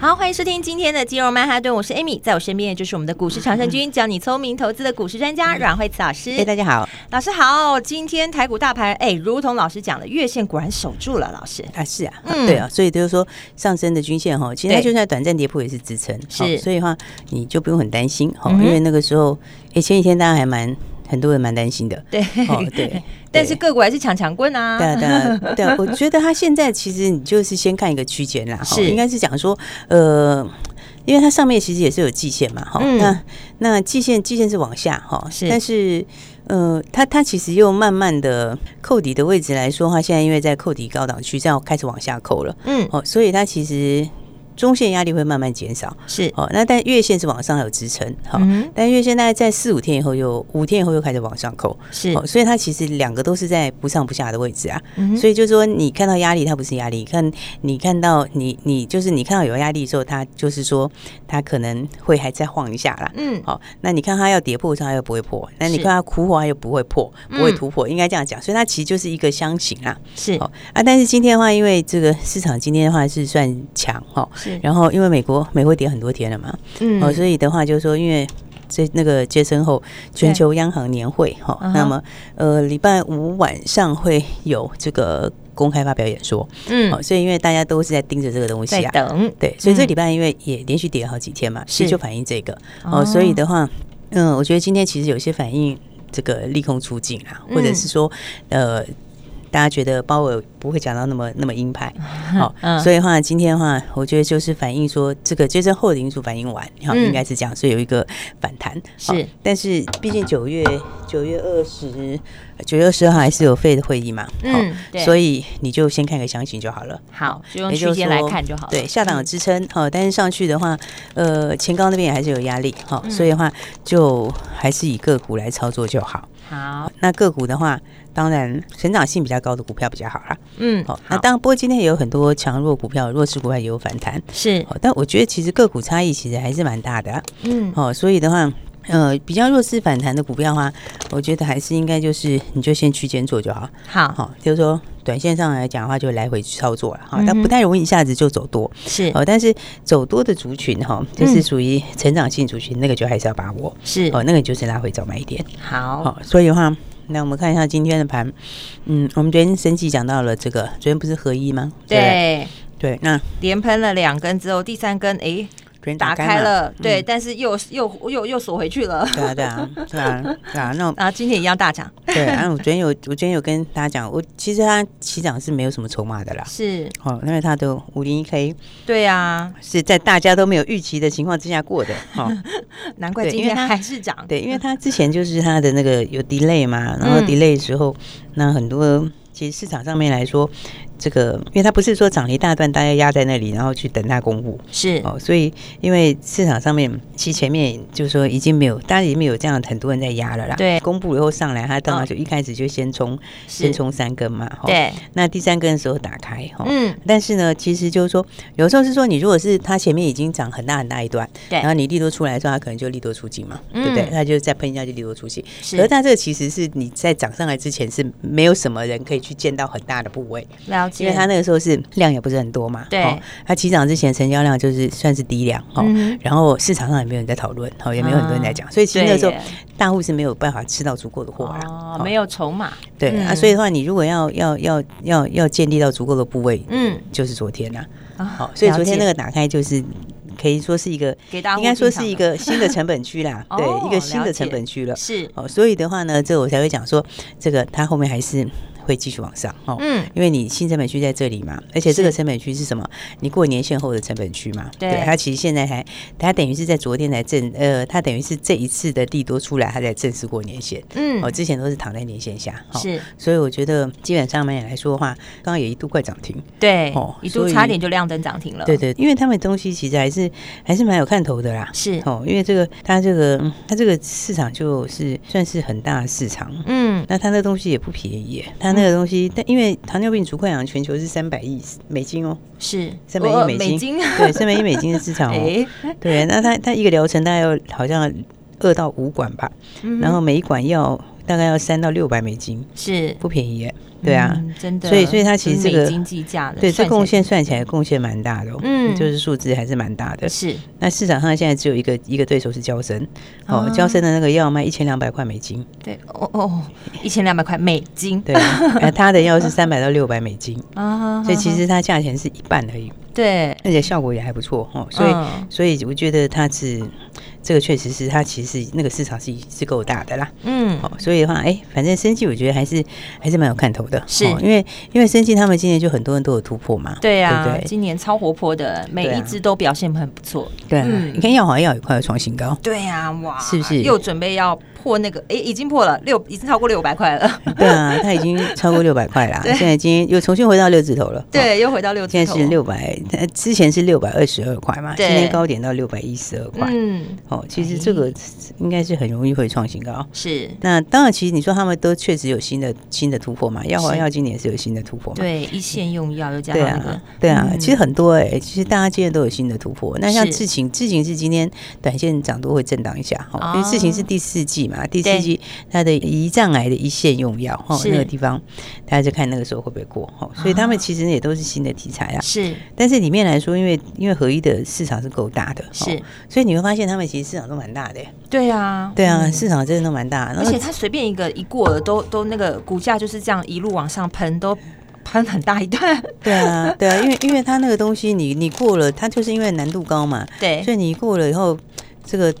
好，欢迎收听今天的金融曼哈顿，我是 Amy，在我身边的就是我们的股市常胜军，教你聪明投资的股市专家阮慧慈老师。哎，大家好，老师好。今天台股大盘，哎，如同老师讲的，月线果然守住了，老师啊，是啊，嗯，对啊，所以就是说上升的均线哈，其实它就算短暂跌破也是支撑，是，所以的话你就不用很担心哈，因为那个时候，哎，前几天大家还蛮。很多人蛮担心的，对，哦，对，但是个股还是抢强棍啊，对啊，对啊，对啊，我觉得他现在其实你就是先看一个区间啦，哈，应该是讲说，呃，因为它上面其实也是有季线嘛，哈，那那季线季线是往下哈，是，但是呃，它它其实又慢慢的扣底的位置来说的话，现在因为在扣底高档区，这样开始往下扣了，嗯，哦，所以它其实。中线压力会慢慢减少，是哦。那但月线是往上有支撑，好，但月线大概在四五天以后又五天以后又开始往上扣，是哦。所以它其实两个都是在不上不下的位置啊。所以就是说，你看到压力，它不是压力；看你看到你你就是你看到有压力的时候，它就是说它可能会还再晃一下啦。嗯，好。那你看它要跌破，它又不会破；那你看它苦火，它又不会破，不会突破，应该这样讲。所以它其实就是一个箱型啦。是哦啊，但是今天的话，因为这个市场今天的话是算强哈。然后，因为美国美国跌很多天了嘛，嗯，哦，所以的话就是说，因为这那个接生后全球央行年会哈，那么呃礼拜五晚上会有这个公开发表演说，嗯，哦，所以因为大家都是在盯着这个东西啊，等，对，所以这礼拜因为也连续跌了好几天嘛，是。就反映这个，哦，所以的话，嗯，我觉得今天其实有些反应这个利空出尽啊，或者是说呃。大家觉得鲍尔不会讲到那么那么鹰派，好，所以的话今天的话，我觉得就是反映说这个接生后的因素反应完，好，应该是这样，所以有一个反弹是。但是毕竟九月九月二十九月二十号还是有 FED 的会议嘛，嗯，所以你就先看个详情就好了。好，就用区间来看就好。对，下档有支撑，好，但是上去的话，呃，前高那边也还是有压力，好，所以的话就还是以个股来操作就好。好，那个股的话。当然，成长性比较高的股票比较好啦。嗯，好，那当然，不过今天也有很多强弱股票，弱势股票也有反弹。是，但我觉得其实个股差异其实还是蛮大的啊。嗯，好，所以的话，呃，比较弱势反弹的股票的话，我觉得还是应该就是你就先区间做就好。好，好，就是说短线上来讲的话，就来回操作了。哈，它不太容易一下子就走多。是，哦，但是走多的族群哈，就是属于成长性族群，那个就还是要把握。是，哦，那个就是拉回早买一点。好，好，所以的话。那我们看一下今天的盘，嗯，我们昨天升级讲到了这个，昨天不是合一吗？对对，那连喷了两根之后，第三根哎。打开了，对，但是又又又又锁回去了。对啊，对啊，对啊，对啊。那啊，今天一样大涨。对，然后我昨天有，我昨天有跟大家讲，我其实它起涨是没有什么筹码的啦。是，哦，因为它的五零一 K。对啊，是在大家都没有预期的情况之下过的。哦，难怪今天还是涨。对，因为它之前就是它的那个有 delay 嘛，然后 delay 的时候，那很多其实市场上面来说。这个，因为它不是说涨了一大段，大家压在那里，然后去等它公布，是。哦，所以因为市场上面其实前面就是说已经没有，大家已经没有这样很多人在压了啦。对，公布以后上来，它当然就一开始就先冲，先冲三根嘛。对，那第三根的时候打开哈，嗯，但是呢，其实就是说，有时候是说你如果是它前面已经涨很大很大一段，对，然后你利多出来的时候，它可能就利多出尽嘛，对不对？它就再喷一下就利多出尽。是，可是它这个其实是你在涨上来之前是没有什么人可以去见到很大的部位。因为它那个时候是量也不是很多嘛，对，它起涨之前成交量就是算是低量哦，然后市场上也没有人在讨论，哦，也没有很多人在讲，所以其实那个时候大户是没有办法吃到足够的货啦，哦，没有筹码，对啊，所以的话，你如果要要要要要建立到足够的部位，嗯，就是昨天呐，好，所以昨天那个打开就是。可以说是一个，应该说是一个新的成本区啦，对，一个新的成本区了。是。哦，所以的话呢，这我才会讲说，这个它后面还是会继续往上哦，嗯，因为你新成本区在这里嘛，而且这个成本区是什么？你过年限后的成本区嘛，对，它其实现在还，它等于是在昨天才正，呃，它等于是这一次的利多出来，它才正式过年限，嗯，哦，之前都是躺在年线下，是，所以我觉得基本上面来说的话，刚刚也一度快涨停，对，哦，一度差点就亮灯涨停了，对对，因为他们东西其实还是还是蛮有看头的啦，是。哦，因为这个它这个它这个市场就是算是很大的市场，嗯，那它那东西也不便宜，它那个东西，但因为糖尿病足溃疡全球是三百亿美金哦，是。三百亿美金，对，三百亿美金的市场哦，对，那它它一个疗程大概要好像二到五管吧，然后每一管要大概要三到六百美金，是。不便宜耶。对啊，嗯、真的，所以所以它其实这个经济价的，对，这贡献算起来贡献蛮大的，嗯，就是数字还是蛮大的。是，那市场上现在只有一个一个对手是娇生，哦，娇生的那个药卖一千两百块美金，对，哦哦，一千两百块美金，对，那他的药是三百到六百美金。啊，所以其实它价钱是一半而已，对，而且效果也还不错哦，所以所以我觉得它是。这个确实是它，其实那个市场是是够大的啦，嗯，哦，所以的话，哎，反正生技我觉得还是还是蛮有看头的，是。因为因为生技他们今年就很多人都有突破嘛，对啊，今年超活泼的，每一只都表现很不错，对，你看药华药也快要创新高，对呀，哇，是不是？又准备要破那个？哎，已经破了六，已经超过六百块了，对啊，它已经超过六百块了，现在已经又重新回到六字头了，对，又回到六字头，现在是六百，之前是六百二十二块嘛，今天高点到六百一十二块，嗯，哦，其实这个。应该是很容易会创新高，是。那当然，其实你说他们都确实有新的新的突破嘛？药华药今年是有新的突破嘛？对，一线用药又加上那个，对啊，其实很多哎，其实大家今天都有新的突破。那像智勤，智勤是今天短线涨多会震荡一下哈，因为智勤是第四季嘛，第四季它的胰脏癌的一线用药哈，那个地方大家就看那个时候会不会过哈。所以他们其实也都是新的题材啊。是，但是里面来说，因为因为合一的市场是够大的，是，所以你会发现他们其实市场都蛮大的。对啊，对啊，市场真的都蛮大，而且它随便一个一过了，都都那个股价就是这样一路往上喷，都喷很大一段。对啊，对啊，因为因为它那个东西你，你你过了，它就是因为难度高嘛，对，所以你过了以后，这个。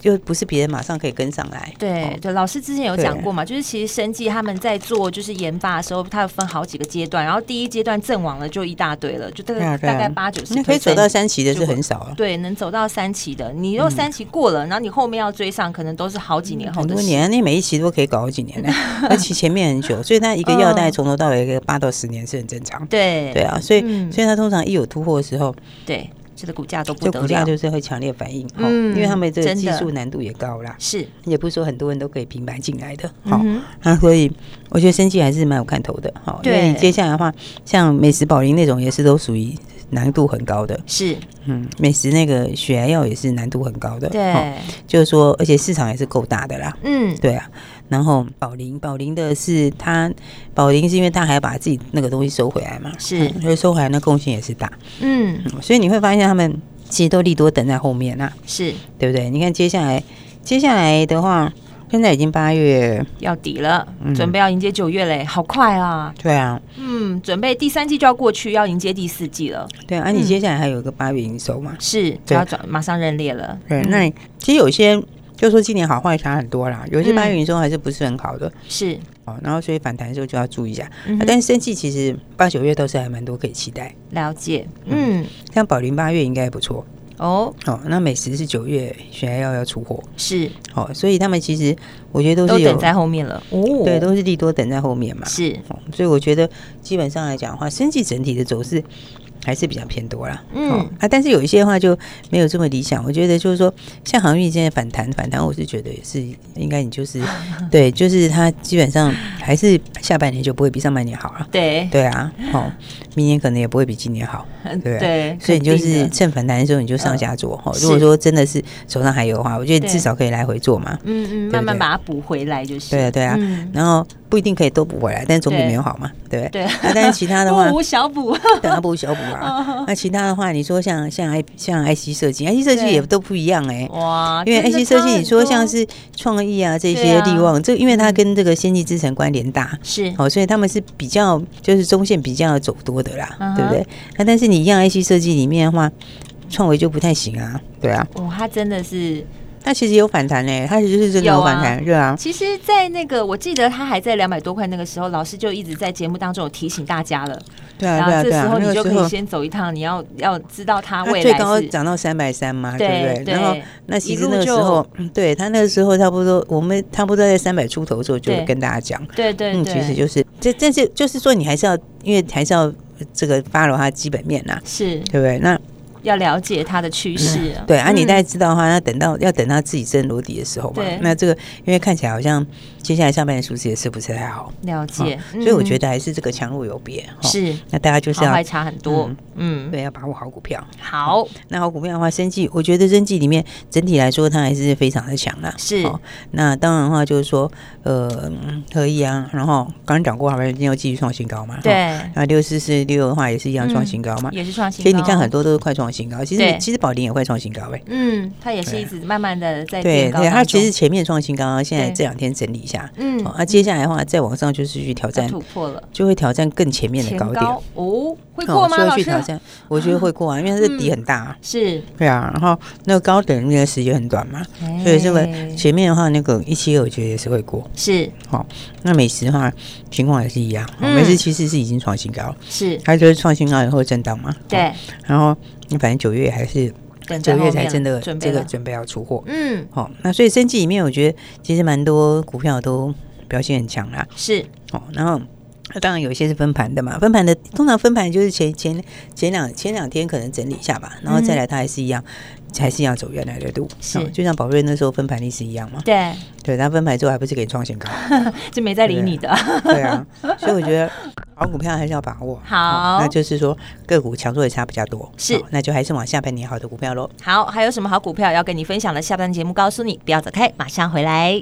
就不是别人马上可以跟上来。对对，老师之前有讲过嘛，就是其实生技他们在做就是研发的时候，它有分好几个阶段，然后第一阶段阵亡了就一大堆了，就大概大概八九十。那可以走到三期的是很少了。对，能走到三期的，你如果三期过了，然后你后面要追上，可能都是好几年后的。很多年，你每一期都可以搞好几年呢，而且前面很久，所以它一个药大概从头到尾一个八到十年是很正常。对对啊，所以所以它通常一有突破的时候，对。这个股价都不得了，股价就是会强烈反应，嗯，因为他们这个技术难度也高啦，是，也不是说很多人都可以平白进来的，好，那所以我觉得生技还是蛮有看头的，好，因为你接下来的话，像美食宝林那种也是都属于难度很高的，是，嗯，美食那个血癌药也是难度很高的，对，就是说，而且市场也是够大的啦，嗯，对啊。然后宝林，宝林的是他，宝林是因为他还要把自己那个东西收回来嘛，是，所以收回来那贡献也是大，嗯，所以你会发现他们其实都利多等在后面啊，是对不对？你看接下来，接下来的话，现在已经八月要底了，准备要迎接九月嘞，好快啊！对啊，嗯，准备第三季就要过去，要迎接第四季了。对啊，你接下来还有一个八月营收嘛？是，就要转马上认列了。对，那其实有些。就说今年好坏差很多啦，有些八月营收还是不是很好的，是。哦，然后所以反弹的时候就要注意一下。但是生气其实八九月都是还蛮多可以期待。了解，嗯，像宝林八月应该不错。哦。哦，那美食是九月血癌药要出货，是。哦，所以他们其实我觉得都是有等在后面了。哦，对，都是利多等在后面嘛。是，所以我觉得基本上来讲的话，生技整体的走势。还是比较偏多啦，嗯啊，但是有一些的话就没有这么理想。我觉得就是说，像航运现在反弹反弹，我是觉得也是应该，你就是 对，就是它基本上还是下半年就不会比上半年好了。对对啊，好，明年可能也不会比今年好，对 对？所以你就是趁反弹的时候你就上下做哈。如果说真的是手上还有的话，我觉得至少可以来回做嘛。嗯嗯，慢慢把它补回来就是。对啊对啊，然后不一定可以都补回来，但总比没有好嘛，对不对？对。但是其他的话，不无小补，等它补小补啊。那其他的话，你说像像 I 像 IC 设计，IC 设计也都不一样哎。哇，因为 IC 设计，你说像是创意啊这些力旺，这因为它跟这个先进制程关联大，是哦，所以他们是比较就是中线比较走多的啦，对不对？那但是你一样 IC 设计里面的话，创维就不太行啊，对啊。哦，它真的是。它其实有反弹呢，它其实是真的有反弹，对啊。其实，在那个我记得它还在两百多块那个时候，老师就一直在节目当中有提醒大家了。对啊，对啊，对啊。然后这时候你就可以先走一趟，你要要知道它未来最高涨到三百三嘛，对不对？然后那其实那个时候，对它那个时候差不多，我们差不多在三百出头的时候就跟大家讲，对对，嗯，其实就是这，但是就是说你还是要，因为还是要这个 follow 它基本面呐，是对不对？那。要了解它的趋势，对啊，你大概知道的话，那等到要等到自己真落地的时候嘛。那这个因为看起来好像接下来上半年数字也是不是太好，了解，所以我觉得还是这个强弱有别。是，那大家就是要差很多，嗯，对，要把握好股票。好，那好股票的话，生计，我觉得生计里面整体来说它还是非常的强的。是，那当然的话就是说，呃，可以啊。然后刚刚讲过，好像今天要继续创新高嘛。对，那六四四六的话也是一样创新高嘛，也是创新高。所以你看很多都是快创新高，其实其实。宝林也快创新高哎，嗯，它也是一直慢慢的在对对，它其实前面创新高，现在这两天整理一下，嗯，那接下来的话再往上就是去挑战突破了，就会挑战更前面的高点。哦，会过吗？老师，挑战，我觉得会过啊，因为它的底很大，是，对啊，然后那个高点那个时间很短嘛，所以这个前面的话那个一七二我觉得也是会过，是，好，那美食的话情况也是一样，美食其实是已经创新高，是，它就是创新高以后震荡嘛，对，然后你反正九月还是。九月才真的这个准备要出货，嗯，好，那所以生技里面，我觉得其实蛮多股票都表现很强啦，是，哦，然后那当然有一些是分盘的嘛，分盘的通常分盘就是前前前两前两天可能整理一下吧，然后再来它还是一样。还是一样走原来的路，是。就像宝瑞那时候分盘历史一样嘛？对。对，它分盘之后还不是给你创新高，就没再理你的。对啊，所以我觉得好股票还是要把握。好，那就是说个股强弱也差比较多，是，那就还是往下半年好的股票喽。好，还有什么好股票要跟你分享的？下半节目告诉你，不要走开，马上回来。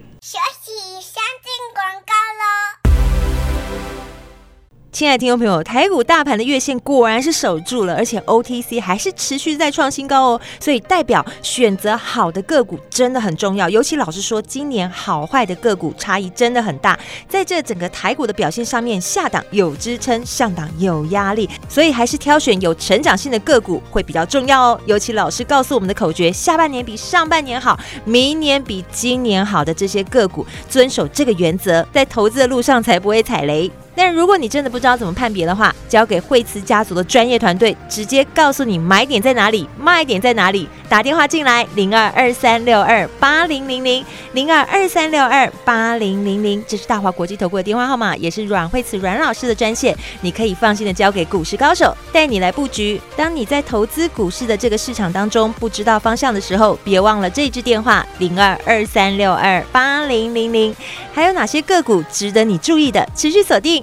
亲爱的听众朋友，台股大盘的月线果然是守住了，而且 OTC 还是持续在创新高哦，所以代表选择好的个股真的很重要。尤其老实说，今年好坏的个股差异真的很大，在这整个台股的表现上面，下档有支撑，上档有压力，所以还是挑选有成长性的个股会比较重要哦。尤其老师告诉我们的口诀：下半年比上半年好，明年比今年好的这些个股，遵守这个原则，在投资的路上才不会踩雷。但如果你真的不知道怎么判别的话，交给惠慈家族的专业团队，直接告诉你买点在哪里，卖点在哪里。打电话进来，零二二三六二八零零零，零二二三六二八零零零，这是大华国际投顾的电话号码，也是阮惠慈阮老师的专线。你可以放心的交给股市高手，带你来布局。当你在投资股市的这个市场当中不知道方向的时候，别忘了这支电话，零二二三六二八零零零。还有哪些个股值得你注意的？持续锁定。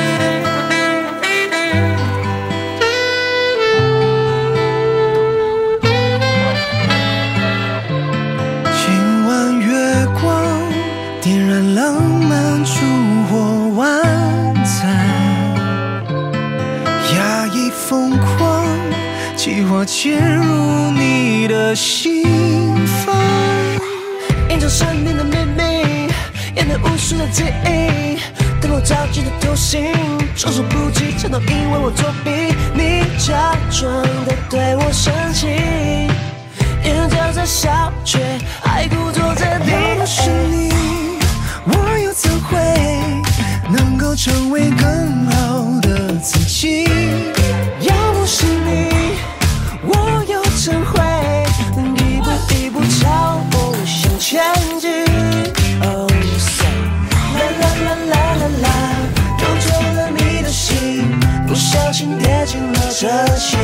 我潜入你的心房，隐藏神秘的秘密，掩盖无数的记忆，等我着急的偷心，措手不及，全都因为我作弊。你假装的对我生气，眼角在笑，却还故作镇定。要不是你，我又怎会能够成为更好的自己小心跌进了这些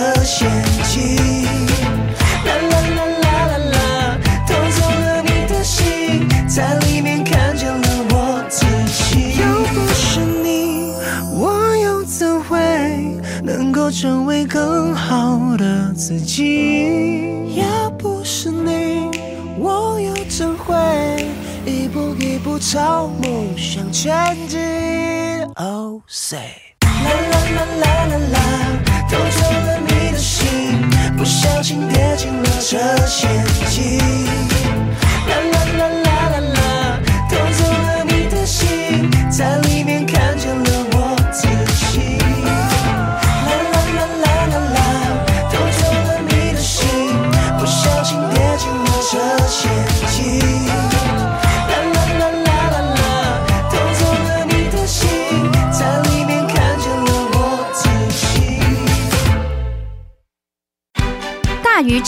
了这陷阱，啦啦啦啦啦啦，偷走了你的心，在里面看见了我自己。要不是你，我又怎会能够成为更好的自己？要不是你，我又怎会一步一步朝梦想前进？Oh say。啦啦啦啦，不小心跌进了这陷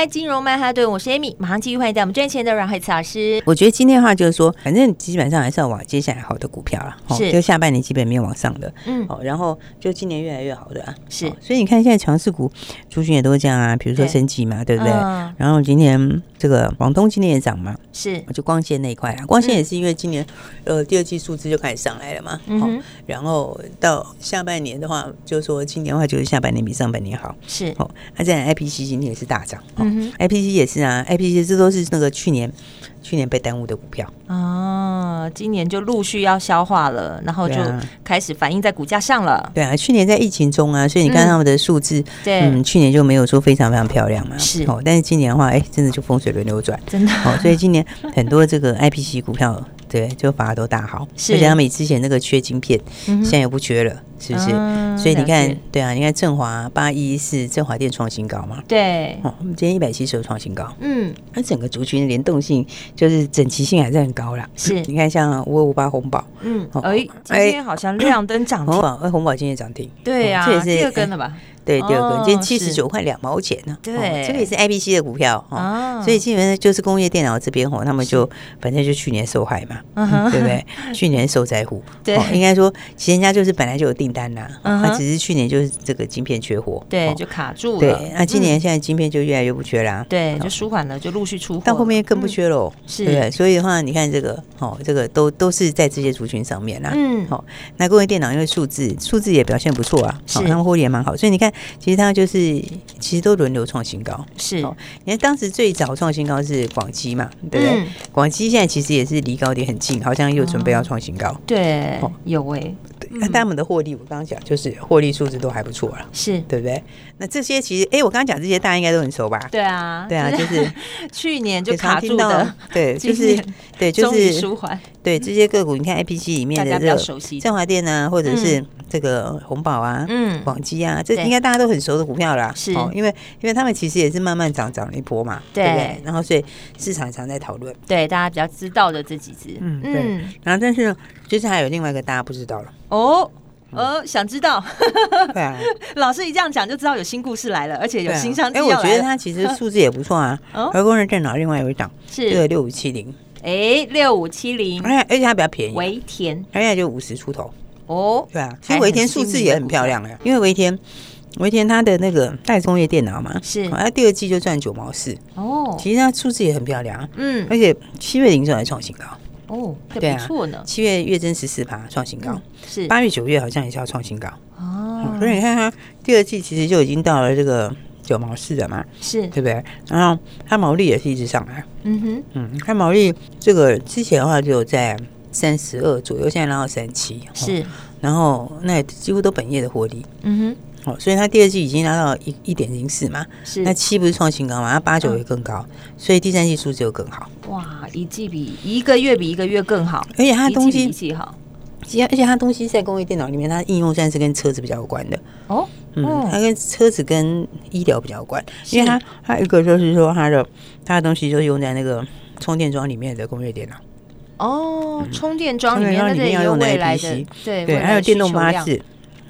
来，金融曼哈顿，我是 Amy，马上继续欢迎在我们赚钱的阮慧慈老师。我觉得今天的话就是说，反正基本上还是要往接下来好的股票了，是，就下半年基本面往上的，嗯，好，然后就今年越来越好的啊，是，所以你看现在强势股族群也都是这样啊，比如说升级嘛，对不对？然后今年这个广东今年也涨嘛，是，就光纤那一块啊，光纤也是因为今年呃第二季数字就开始上来了嘛，嗯，然后到下半年的话，就是说今年的话就是下半年比上半年好，是，哦，那这样 IPC 今天也是大涨，嗯，IPC。也是啊，IPC 这都是那个去年去年被耽误的股票啊，今年就陆续要消化了，然后就开始反映在股价上了。对啊，去年在疫情中啊，所以你看他们的数字，对，嗯，去年就没有说非常非常漂亮嘛，是哦。但是今年的话，哎，真的就风水轮流转，真的哦。所以今年很多这个 IPC 股票，对，就反而都大好，而且他们之前那个缺晶片，现在也不缺了。是不是？所以你看，对啊，你看振华八一是，振华电创新高嘛？对，哦，我们今天一百七十二创新高。嗯，它整个族群的联动性就是整齐性还是很高啦。是，你看像五二五八红宝，嗯，哎，今天好像亮灯涨停。红宝，哎，红宝今天涨停。对呀，这也是第二根了吧？对，第二个今天七十九块两毛钱呢。对，这个也是 IBC 的股票哦。所以基本上就是工业电脑这边哦，他们就反正就去年受害嘛，对不对？去年受灾户。对，应该说其实人家就是本来就有订单呐，他只是去年就是这个晶片缺货，对，就卡住了。对，那今年现在晶片就越来越不缺啦，对，就舒缓了，就陆续出货。但后面更不缺喽，是，对，所以的话，你看这个哦，这个都都是在这些族群上面啦。嗯，好，那工业电脑因为数字数字也表现不错啊，是，他们获利也蛮好，所以你看。其实它就是，其实都轮流创新高。是，你看当时最早创新高是广基嘛，对不对？广基现在其实也是离高点很近，好像又准备要创新高。对，有哎。那他们的获利，我刚刚讲就是获利数字都还不错了，是对不对？那这些其实，哎，我刚刚讲这些大家应该都很熟吧？对啊，对啊，就是 去年就卡住的，对，就是对，就是舒缓。对这些个股，你看 A P C 里面的这个振华电啊，或者是。这个红宝啊，嗯，广基啊，这应该大家都很熟的股票啦。是，因为因为他们其实也是慢慢涨涨了一波嘛，对。不对？然后所以市场常在讨论，对大家比较知道的这几只，嗯，对。然后但是就是还有另外一个大家不知道了，哦，哦，想知道，对啊，老师一这样讲就知道有新故事来了，而且有新商机。哎，我觉得它其实数字也不错啊，而工人电脑另外有一档是。这个六五七零，哎，六五七零，而且而且它比较便宜，维田，而且就五十出头。哦，对啊，其实维天数字也很漂亮哎，因为维天，微天他的那个代工业电脑嘛，是，它第二季就赚九毛四，哦，其实它数字也很漂亮，嗯，而且七月营收还创新高，哦，对啊，不错呢，七月月增十四趴创新高，是，八月九月好像也是要创新高，哦，所以你看它第二季其实就已经到了这个九毛四了嘛，是，对不对？然后它毛利也是一直上来，嗯哼，嗯，它毛利这个之前的话就在。三十二左右，现在拉到三七，是，然后那几乎都本业的获利，嗯哼，哦，所以它第二季已经拉到一一点零四嘛，是，那七不是创新高嘛，它八九也更高，所以第三季数字又更好，哇，一季比一个月比一个月更好，而且它东西一季好，而且而且它东西在工业电脑里面，它应用算是跟车子比较有关的，哦，嗯，它跟车子跟医疗比较有关，因为它它一个就是说它的它的东西就是用在那个充电桩里面的工业电脑。哦，充电桩里面那要用的 IPC，对对，还有电动巴士。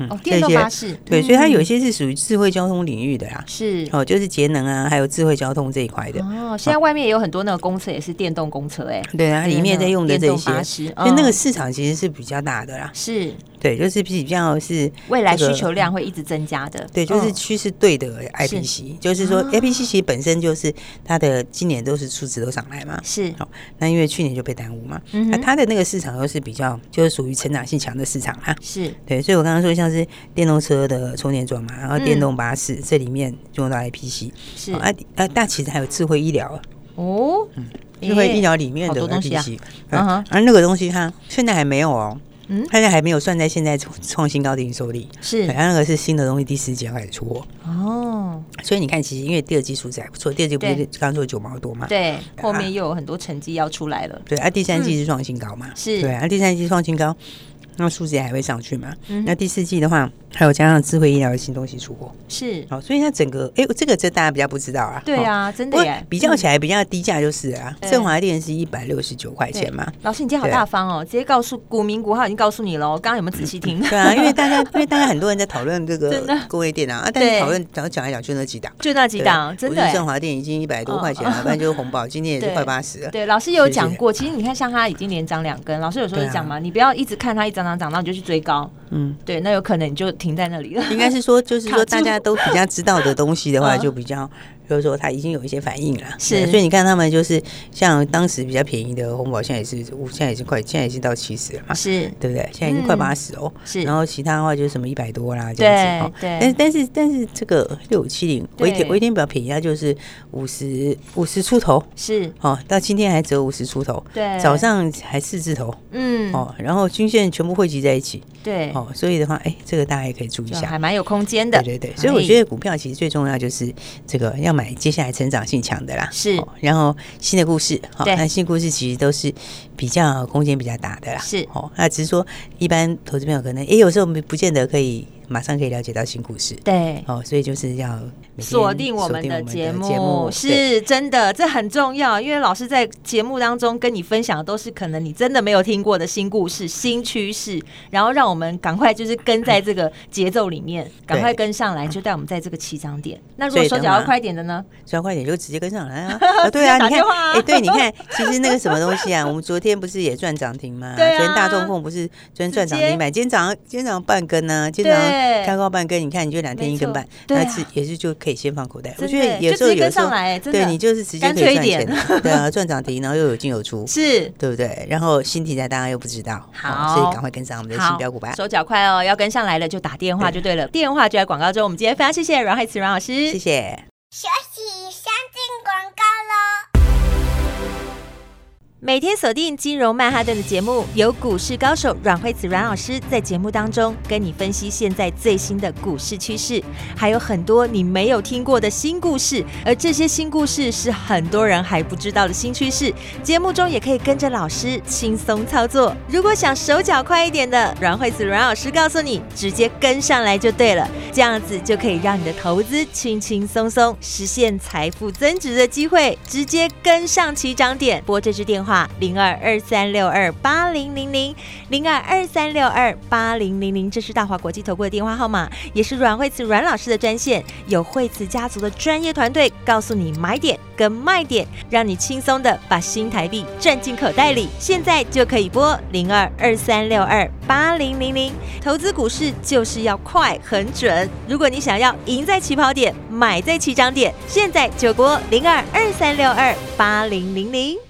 哦，电动巴士对，所以它有一些是属于智慧交通领域的啦，是哦，就是节能啊，还有智慧交通这一块的。哦，现在外面也有很多那个公车也是电动公车，哎，对啊，里面在用的这些，所以那个市场其实是比较大的啦。是，对，就是比较是未来需求量会一直增加的。对，就是趋势对的 IPC，就是说 IPC 其实本身就是它的今年都是数值都上来嘛。是，好，那因为去年就被耽误嘛，那它的那个市场又是比较就是属于成长性强的市场啊。是对，所以我刚刚说像。是电动车的充电桩嘛，然后电动巴士这里面用到 IPC 是。啊啊，但其实还有智慧医疗。哦，嗯，智慧医疗里面的 IPC 啊，而那个东西它现在还没有哦，嗯，现在还没有算在现在创新高的营收里，是，然后那个是新的东西，第四季开始出货。哦，所以你看，其实因为第二季数字还不错，第二季不是刚刚说九毛多嘛，对，后面又有很多成绩要出来了，对，啊，第三季是创新高嘛，是。对，啊，第三季创新高。那数字还会上去吗。嗯、那第四季的话，还有加上智慧医疗的新东西出货，是。好，所以它整个哎、欸，这个这大家比较不知道啊。对啊，真的耶，比较起来比较低价就是啊，振华电是一百六十九块钱嘛。老师，你今天好大方哦，直接告诉股民股号已经告诉你了，刚刚有没有仔细听？对啊，因为大家因为大家很多人在讨论这个 工业电啊，啊，但是讨论讲讲来讲就那几档，就那几档，真的。振华电已经一百多块钱了，不然就是红宝，今天也是快八十了。对，老师有讲过，其实你看像它已经连涨两根，老师有时候就讲嘛，你不要一直看它一涨涨涨，然后你就去追高。嗯，对，那有可能你就停在那里了。应该是说，就是说 大家都比较知道的东西的话，就比较。就是说，它已经有一些反应了，是，所以你看他们就是像当时比较便宜的红宝，现在也是，现在也是快，现在已经到七十了嘛，是，对不对？现在已经快八十哦，是。然后其他的话就是什么一百多啦，这样子，对。但但是但是这个六五七零我一天我一天比较便宜，它就是五十五十出头，是。哦，到今天还折五十出头，对。早上还四字头，嗯。哦，然后均线全部汇集在一起，对。哦，所以的话，哎，这个大家也可以注意一下，还蛮有空间的，对对对。所以我觉得股票其实最重要就是这个要。买接下来成长性强的啦，是，然后新的故事，好，那新故事其实都是比较空间比较大的啦，是，哦，那只是说一般投资朋友可能，也，有时候不不见得可以。马上可以了解到新故事，对，哦，所以就是要锁定我们的节目，是真的，这很重要，因为老师在节目当中跟你分享的都是可能你真的没有听过的新故事、新趋势，然后让我们赶快就是跟在这个节奏里面，赶快跟上来，就带我们在这个起涨点。那如果手脚要快点的呢？手脚快点就直接跟上来啊！对啊，你看，哎，对，你看，其实那个什么东西啊，我们昨天不是也赚涨停吗？昨天大众控不是昨天赚涨停板，今天早上今天早上半根呢，今天早上。开高半跟，你看你就两天一根半，那是也是就可以先放口袋。我觉得有时候有时候对你就是直接可以赚钱，对啊，赚涨停，然后又有进有出，是对不对？然后新题材大家又不知道，好，所以赶快跟上我们的新标股吧。手脚快哦，要跟上来了就打电话就对了，电话就在广告中。我们今天非常谢谢阮慧慈阮老师，谢谢。学习相进广告喽。每天锁定金融曼哈顿的节目，由股市高手阮慧慈阮老师在节目当中跟你分析现在最新的股市趋势，还有很多你没有听过的新故事，而这些新故事是很多人还不知道的新趋势。节目中也可以跟着老师轻松操作。如果想手脚快一点的，阮慧慈阮老师告诉你，直接跟上来就对了，这样子就可以让你的投资轻轻松松实现财富增值的机会，直接跟上起涨点。拨这支电话。零二二三六二八零零零零二二三六二八零零零，这是大华国际投顾的电话号码，也是阮慧慈阮老师的专线。有慧慈家族的专业团队告诉你买点跟卖点，让你轻松的把新台币赚进口袋里。现在就可以拨零二二三六二八零零零，投资股市就是要快很准。如果你想要赢在起跑点，买在起涨点，现在就拨零二二三六二八零零零。